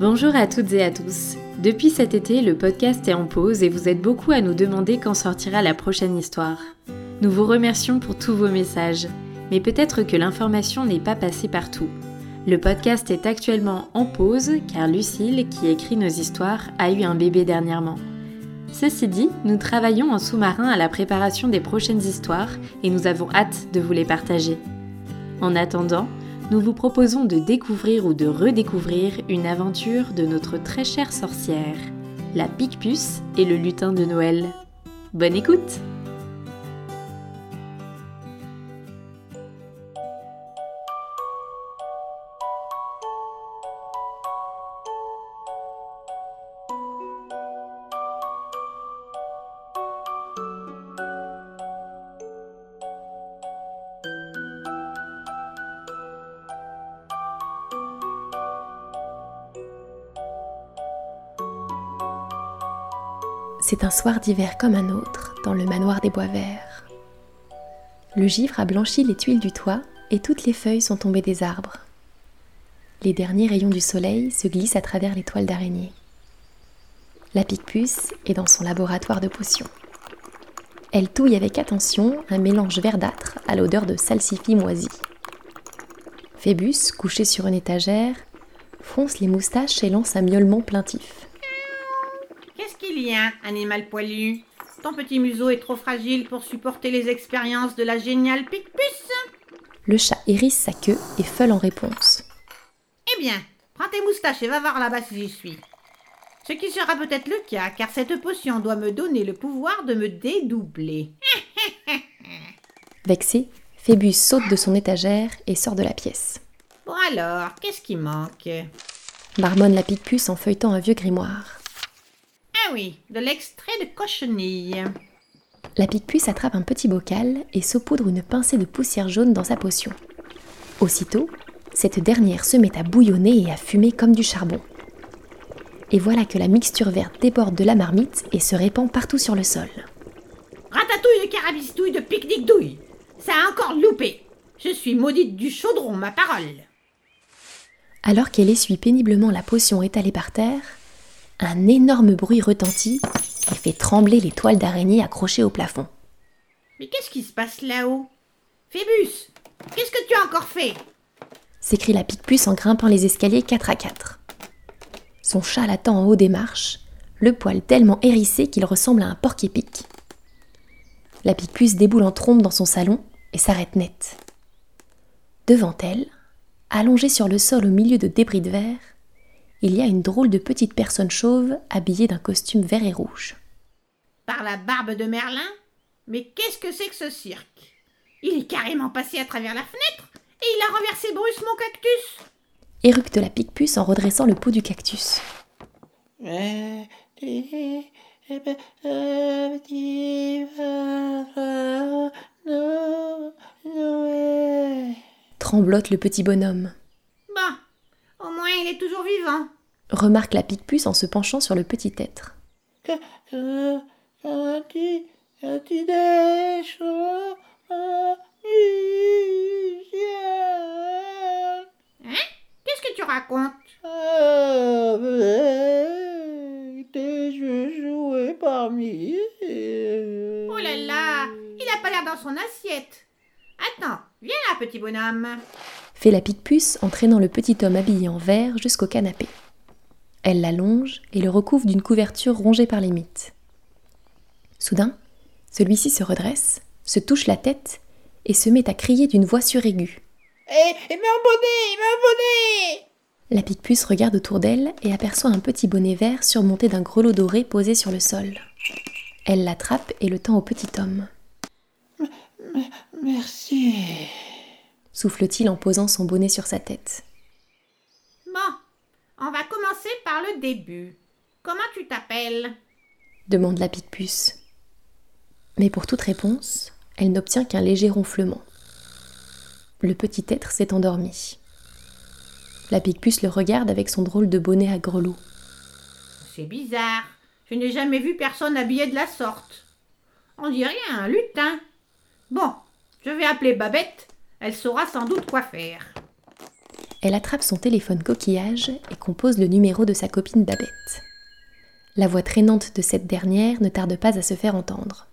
Bonjour à toutes et à tous. Depuis cet été, le podcast est en pause et vous êtes beaucoup à nous demander quand sortira la prochaine histoire. Nous vous remercions pour tous vos messages, mais peut-être que l'information n'est pas passée partout. Le podcast est actuellement en pause car Lucille, qui écrit nos histoires, a eu un bébé dernièrement. Ceci dit, nous travaillons en sous-marin à la préparation des prochaines histoires et nous avons hâte de vous les partager. En attendant, nous vous proposons de découvrir ou de redécouvrir une aventure de notre très chère sorcière, la Picpus et le lutin de Noël. Bonne écoute C'est un soir d'hiver comme un autre, dans le manoir des bois verts. Le givre a blanchi les tuiles du toit et toutes les feuilles sont tombées des arbres. Les derniers rayons du soleil se glissent à travers les toiles d'araignée. La pique-puce est dans son laboratoire de potions. Elle touille avec attention un mélange verdâtre à l'odeur de salsifis moisi. Phébus, couché sur une étagère, fronce les moustaches et lance un miaulement plaintif a, animal poilu Ton petit museau est trop fragile pour supporter les expériences de la géniale Picpus Le chat hérisse sa queue et feule en réponse. Eh bien, prends tes moustaches et va voir là-bas si j'y suis. Ce qui sera peut-être le cas, car cette potion doit me donner le pouvoir de me dédoubler. Vexé, Phébus saute de son étagère et sort de la pièce. Bon alors, qu'est-ce qui manque? Marmonne la pique-puce en feuilletant un vieux grimoire. Oui, de l'extrait de cochenille. La pique-puce attrape un petit bocal et saupoudre une pincée de poussière jaune dans sa potion. Aussitôt, cette dernière se met à bouillonner et à fumer comme du charbon. Et voilà que la mixture verte déborde de la marmite et se répand partout sur le sol. Ratatouille de carabistouille de pique-nique douille Ça a encore loupé Je suis maudite du chaudron, ma parole Alors qu'elle essuie péniblement la potion étalée par terre, un énorme bruit retentit et fait trembler les toiles d'araignée accrochées au plafond. Mais qu'est-ce qui se passe là-haut? Phébus, qu'est-ce que tu as encore fait? S'écrie la pique-puce en grimpant les escaliers quatre à quatre. Son chat l'attend en haut des marches, le poil tellement hérissé qu'il ressemble à un porc-épic. La pique-puce déboule en trombe dans son salon et s'arrête net. Devant elle, allongée sur le sol au milieu de débris de verre, il y a une drôle de petite personne chauve habillée d'un costume vert et rouge. Par la barbe de Merlin? Mais qu'est-ce que c'est que ce cirque? Il est carrément passé à travers la fenêtre et il a renversé Bruce mon cactus Éructe la pique-puce en redressant le pot du cactus. Tremblote le petit bonhomme. Au moins, il est toujours vivant. Remarque la pique-puce en se penchant sur le petit être. Hein? Qu'est-ce que tu racontes? Parmi Oh là là Il a pas l'air dans son assiette. Attends, viens là, petit bonhomme fait la pique-puce en traînant le petit homme habillé en vert jusqu'au canapé. Elle l'allonge et le recouvre d'une couverture rongée par les mythes. Soudain, celui-ci se redresse, se touche la tête et se met à crier d'une voix suraiguë. Hé, eh, un bonnet La pique-puce regarde autour d'elle et aperçoit un petit bonnet vert surmonté d'un grelot doré posé sur le sol. Elle l'attrape et le tend au petit homme. Merci souffle-t-il en posant son bonnet sur sa tête. Bon, on va commencer par le début. Comment tu t'appelles? Demande la pique-puce. Mais pour toute réponse, elle n'obtient qu'un léger ronflement. Le petit être s'est endormi. La pique-puce le regarde avec son drôle de bonnet à grelots. C'est bizarre. Je n'ai jamais vu personne habillé de la sorte. On dirait un lutin. Bon, je vais appeler Babette elle saura sans doute quoi faire. Elle attrape son téléphone coquillage et compose le numéro de sa copine Babette. La voix traînante de cette dernière ne tarde pas à se faire entendre.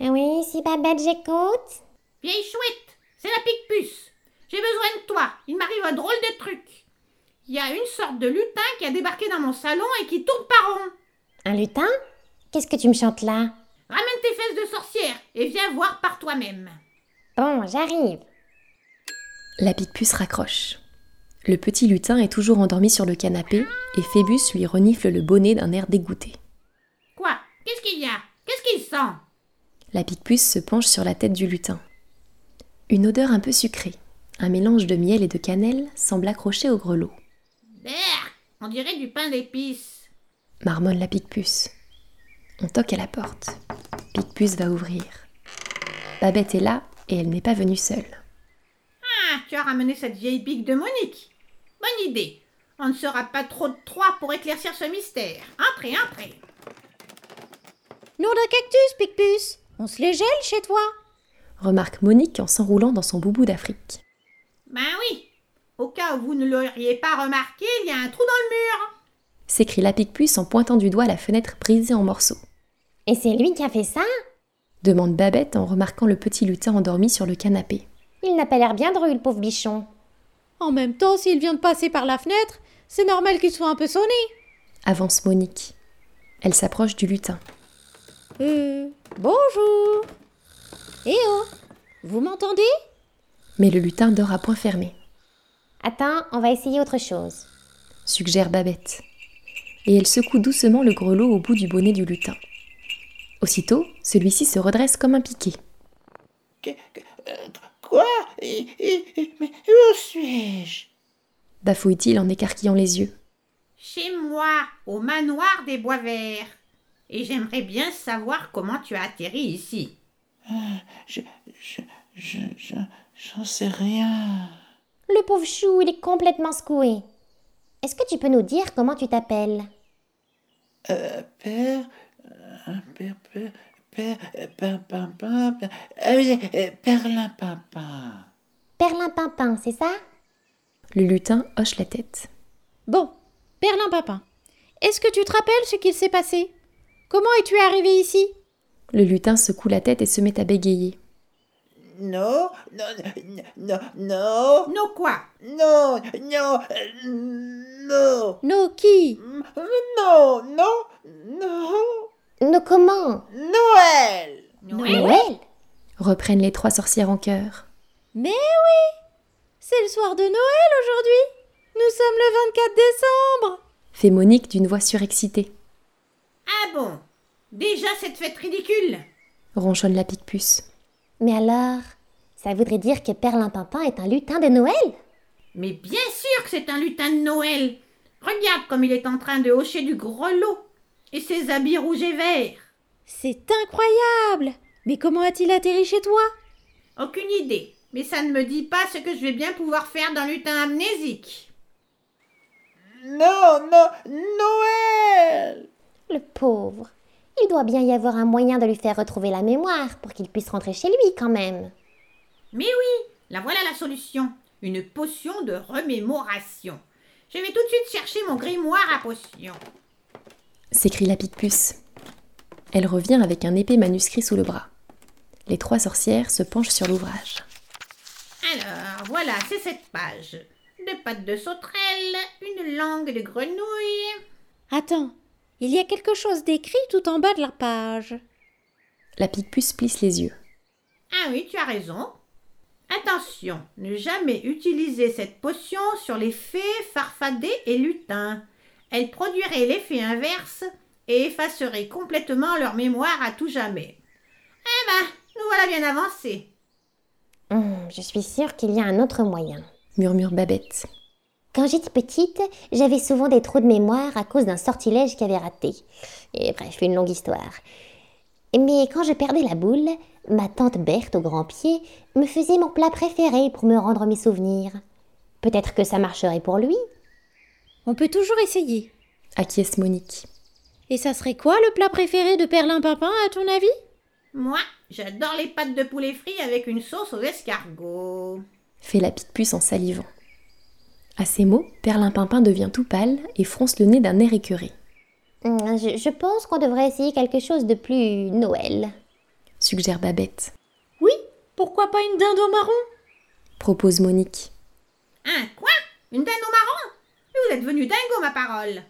Oui, si Babette, j'écoute. Vieille chouette, c'est la pique-puce. J'ai besoin de toi. Il m'arrive un drôle de truc. Il y a une sorte de lutin qui a débarqué dans mon salon et qui tourne par rond. Un lutin? Qu'est-ce que tu me chantes là? Ramène tes fesses de sorcière et viens voir par toi-même. Bon, j'arrive. La pique-puce raccroche. Le petit lutin est toujours endormi sur le canapé et Phébus lui renifle le bonnet d'un air dégoûté. Quoi? Qu'est-ce qu'il y a? Qu'est-ce qu'il sent? La pique-puce se penche sur la tête du lutin. Une odeur un peu sucrée, un mélange de miel et de cannelle semble accrocher au grelot. Berk, on dirait du pain d'épices. Marmonne la pique-puce. On toque à la porte. Pique-puce va ouvrir. Babette est là et elle n'est pas venue seule. Ah, tu as ramené cette vieille pique de Monique. Bonne idée. On ne sera pas trop de trois pour éclaircir ce mystère. Entrez, entrez. Nom d'un cactus, Pique-Puce. On se les gèle chez toi Remarque Monique en s'enroulant dans son boubou d'Afrique. Ben oui. Au cas où vous ne l'auriez pas remarqué, il y a un trou dans le mur. s'écrie la pique-puce en pointant du doigt la fenêtre brisée en morceaux. Et c'est lui qui a fait ça? Demande Babette en remarquant le petit lutin endormi sur le canapé. Il n'a pas l'air bien drôle, le pauvre bichon. En même temps, s'il vient de passer par la fenêtre, c'est normal qu'il soit un peu sonné. Avance Monique. Elle s'approche du lutin. Euh, bonjour. Eh oh, vous m'entendez? Mais le lutin dort à point fermé, Attends, on va essayer autre chose. suggère Babette. Et elle secoue doucement le grelot au bout du bonnet du lutin. Aussitôt, celui-ci se redresse comme un piqué. Que- que- euh, Quoi? Et- et- et- Mais où suis-je? Bafouille-t-il en écarquillant les yeux. Chez moi, au manoir des Bois Verts. Et j'aimerais bien savoir comment tu as atterri ici. Je. Je. Je. je- J'en sais rien. Le pauvre chou, il est complètement secoué. Est-ce que tu peux nous dire comment tu t'appelles? Euh, père. euh, père. Père. Euh. Ah euh, Perlin Papa. Perlin Pimpin, c'est ça? Le lutin hoche la tête. Bon, Perlin Papin, est-ce que tu te rappelles ce qu'il s'est passé? Comment es-tu arrivé ici? Le lutin secoue la tête et se met à bégayer. Non, non, non, non, non, Non quoi? Non, non, euh, non, No qui? Non, non, non, Nos comment? Noël. Noël? Reprennent les trois sorcières en chœur. Mais oui! C'est le soir de Noël aujourd'hui! Nous sommes le 24 décembre! Fait Monique d'une voix surexcitée. Ah bon? Déjà cette fête ridicule! Ronchonne la pique-puce. Mais alors, ça voudrait dire que Perlin Pimpin est un lutin de Noël? Mais bien sûr que c'est un lutin de Noël! Regarde comme il est en train de hocher du grelot Et ses habits rouges et verts C'est incroyable Mais comment a-t-il atterri chez toi? Aucune idée, mais ça ne me dit pas ce que je vais bien pouvoir faire d'un lutin amnésique. Non, non, Noël. Le pauvre. Il doit bien y avoir un moyen de lui faire retrouver la mémoire pour qu'il puisse rentrer chez lui quand même. Mais oui, la voilà la solution. Une potion de remémoration. Je vais tout de suite chercher mon grimoire à potions. S'écrie la pique-puce. Elle revient avec un épais manuscrit sous le bras. Les trois sorcières se penchent sur l'ouvrage. Alors, voilà, c'est cette page. Deux pattes de sauterelle, une langue de grenouille. Attends, il y a quelque chose d'écrit tout en bas de la page. La pique-puce plisse les yeux. Ah oui, tu as raison. Attention, ne jamais utiliser cette potion sur les fées, farfadets et lutins. Elle produirait l'effet inverse et effacerait complètement leur mémoire à tout jamais. Eh ben, nous voilà bien avancés. Hum, je suis sûre qu'il y a un autre moyen. Murmure Babette. Quand j'étais petite, j'avais souvent des trous de mémoire à cause d'un sortilège qui avait raté. Et bref, une longue histoire. Mais quand je perdais la boule, ma tante Berthe au grand pied me faisait mon plat préféré pour me rendre mes souvenirs. Peut-être que ça marcherait pour lui. On peut toujours essayer. Acquiesce Monique. Et ça serait quoi le plat préféré de Perlin Papin, à ton avis? Moi, j'adore les pâtes de poulet frit avec une sauce aux escargots. Fait la pique-puce en salivant. À ces mots, Perlimpinpin devient tout pâle et fronce le nez d'un air écœuré. Hum, Je, je pense qu'on devrait essayer quelque chose de plus Noël. Suggère Babette. Oui, pourquoi pas une dinde au marron? Propose Monique. Un quoi? Une dinde au marron? Vous êtes venu dingo, ma parole.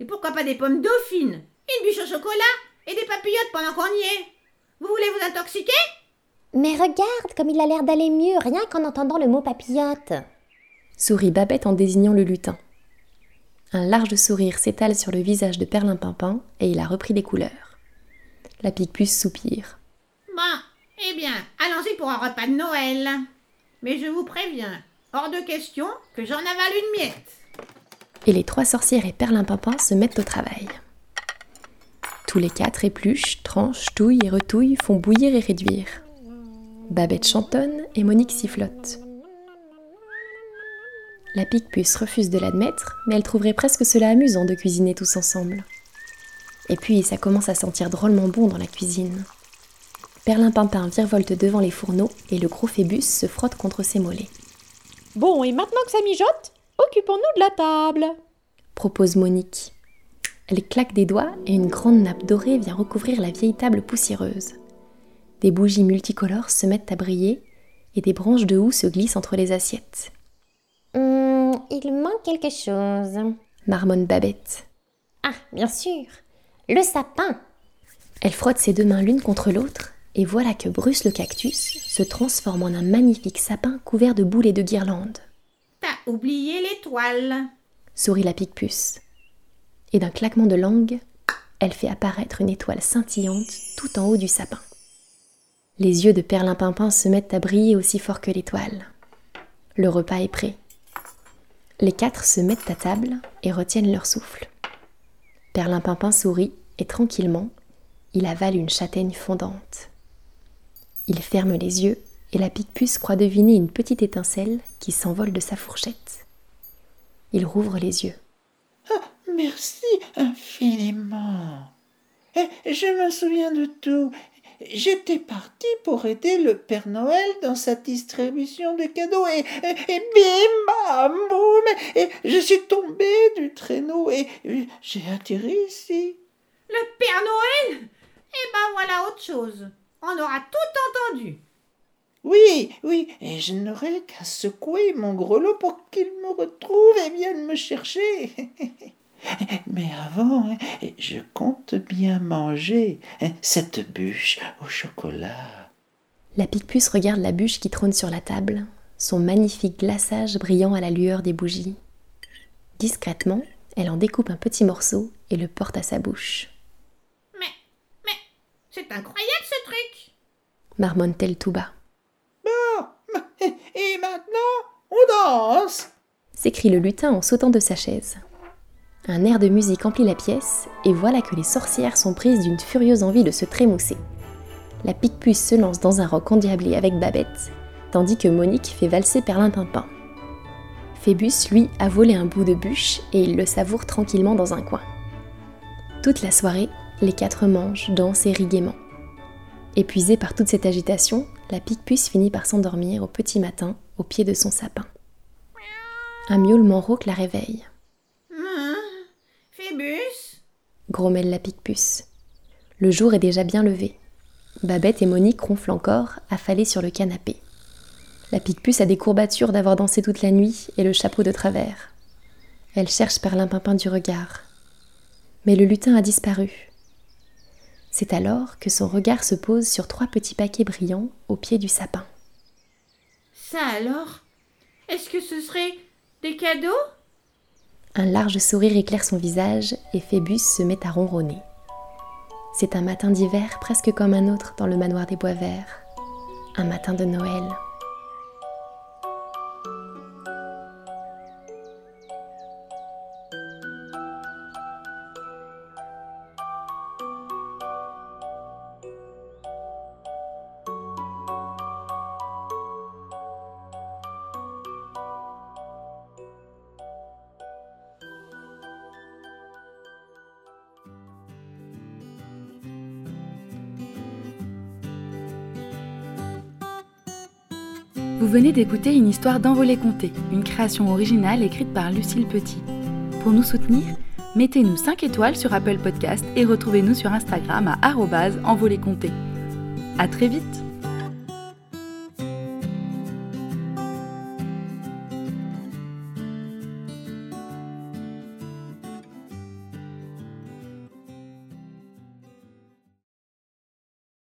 Et pourquoi pas des pommes dauphines Une bûche au chocolat Et des papillotes pendant qu'on y est Vous voulez vous intoxiquer? Mais regarde comme il a l'air d'aller mieux rien qu'en entendant le mot papillote. Sourit Babette en désignant le lutin. Un large sourire s'étale sur le visage de Perlimpinpin et il a repris des couleurs. La pique-puce soupire. Bon, eh bien, allons-y pour un repas de Noël. Mais je vous préviens, hors de question que j'en avale une miette. Et les trois sorcières et Perlimpinpin se mettent au travail. Tous les quatre épluchent, tranchent, touillent et retouillent, font bouillir et réduire. Babette chantonne et Monique sifflote. La pique-puce refuse de l'admettre, mais elle trouverait presque cela amusant de cuisiner tous ensemble. Et puis ça commence à sentir drôlement bon dans la cuisine. Perlimpinpin virevolte devant les fourneaux et le gros Phébus se frotte contre ses mollets. Bon, et maintenant que ça mijote, occupons-nous de la table. propose Monique. Elle claque des doigts et une grande nappe dorée vient recouvrir la vieille table poussiéreuse. Des bougies multicolores se mettent à briller et des branches de houx se glissent entre les assiettes. Hum, il manque quelque chose. Marmonne Babette. Ah, bien sûr. Le sapin. Elle frotte ses deux mains l'une contre l'autre et voilà que Bruce le cactus se transforme en un magnifique sapin couvert de boules et de guirlandes. T'as oublié l'étoile. Sourit la pique-puce. Et d'un claquement de langue, elle fait apparaître une étoile scintillante tout en haut du sapin. Les yeux de Perlimpinpin se mettent à briller aussi fort que l'étoile. Le repas est prêt. Les quatre se mettent à table et retiennent leur souffle. Perlimpinpin sourit et tranquillement, il avale une châtaigne fondante. Il ferme les yeux et la pique-puce croit deviner une petite étincelle qui s'envole de sa fourchette. Il rouvre les yeux. Merci infiniment. Eh, je me souviens de tout. J'étais parti pour aider le Père Noël dans sa distribution de cadeaux et, et, et bim, bam, boum, et je suis tombé du traîneau et j'ai atterri ici. Le Père Noël? Eh ben voilà autre chose. On aura tout entendu. Oui, oui, et je n'aurai qu'à secouer mon grelot pour qu'il me retrouve et vienne me chercher. Mais avant, je compte bien manger cette bûche au chocolat. La pique-puce regarde la bûche qui trône sur la table, son magnifique glaçage brillant à la lueur des bougies. Discrètement, elle en découpe un petit morceau et le porte à sa bouche. Mais, mais, c'est incroyable ce truc. Marmonne-t-elle tout bas. Et maintenant, on danse. s'écrie le lutin en sautant de sa chaise. Un air de musique emplit la pièce, et voilà que les sorcières sont prises d'une furieuse envie de se trémousser. La pique-puce se lance dans un roc endiablé avec Babette, tandis que Monique fait valser Perlimpinpin. Phébus, lui, a volé un bout de bûche et il le savoure tranquillement dans un coin. Toute la soirée, les quatre mangent, dansent et rient. Épuisée par toute cette agitation, la pique-puce finit par s'endormir au petit matin au pied de son sapin. Un miaulement rauque la réveille. Hein? Phébus? Grommelle la pique-puce. Le jour est déjà bien levé. Babette et Monique ronflent encore, affalées sur le canapé. La pique-puce a des courbatures d'avoir dansé toute la nuit et le chapeau de travers. Elle cherche Perlimpinpin du regard. Mais le lutin a disparu. C'est alors que son regard se pose sur trois petits paquets brillants au pied du sapin. Ça alors? Est-ce que ce serait des cadeaux? Un large sourire éclaire son visage et Phébus se met à ronronner. C'est un matin d'hiver presque comme un autre dans le manoir des bois verts. Un matin de Noël. Vous venez d'écouter une histoire d'Envolée Comté, une création originale écrite par Lucille Petit. Pour nous soutenir, mettez-nous 5 étoiles sur Apple Podcast et retrouvez-nous sur Instagram à envolécomté. À très vite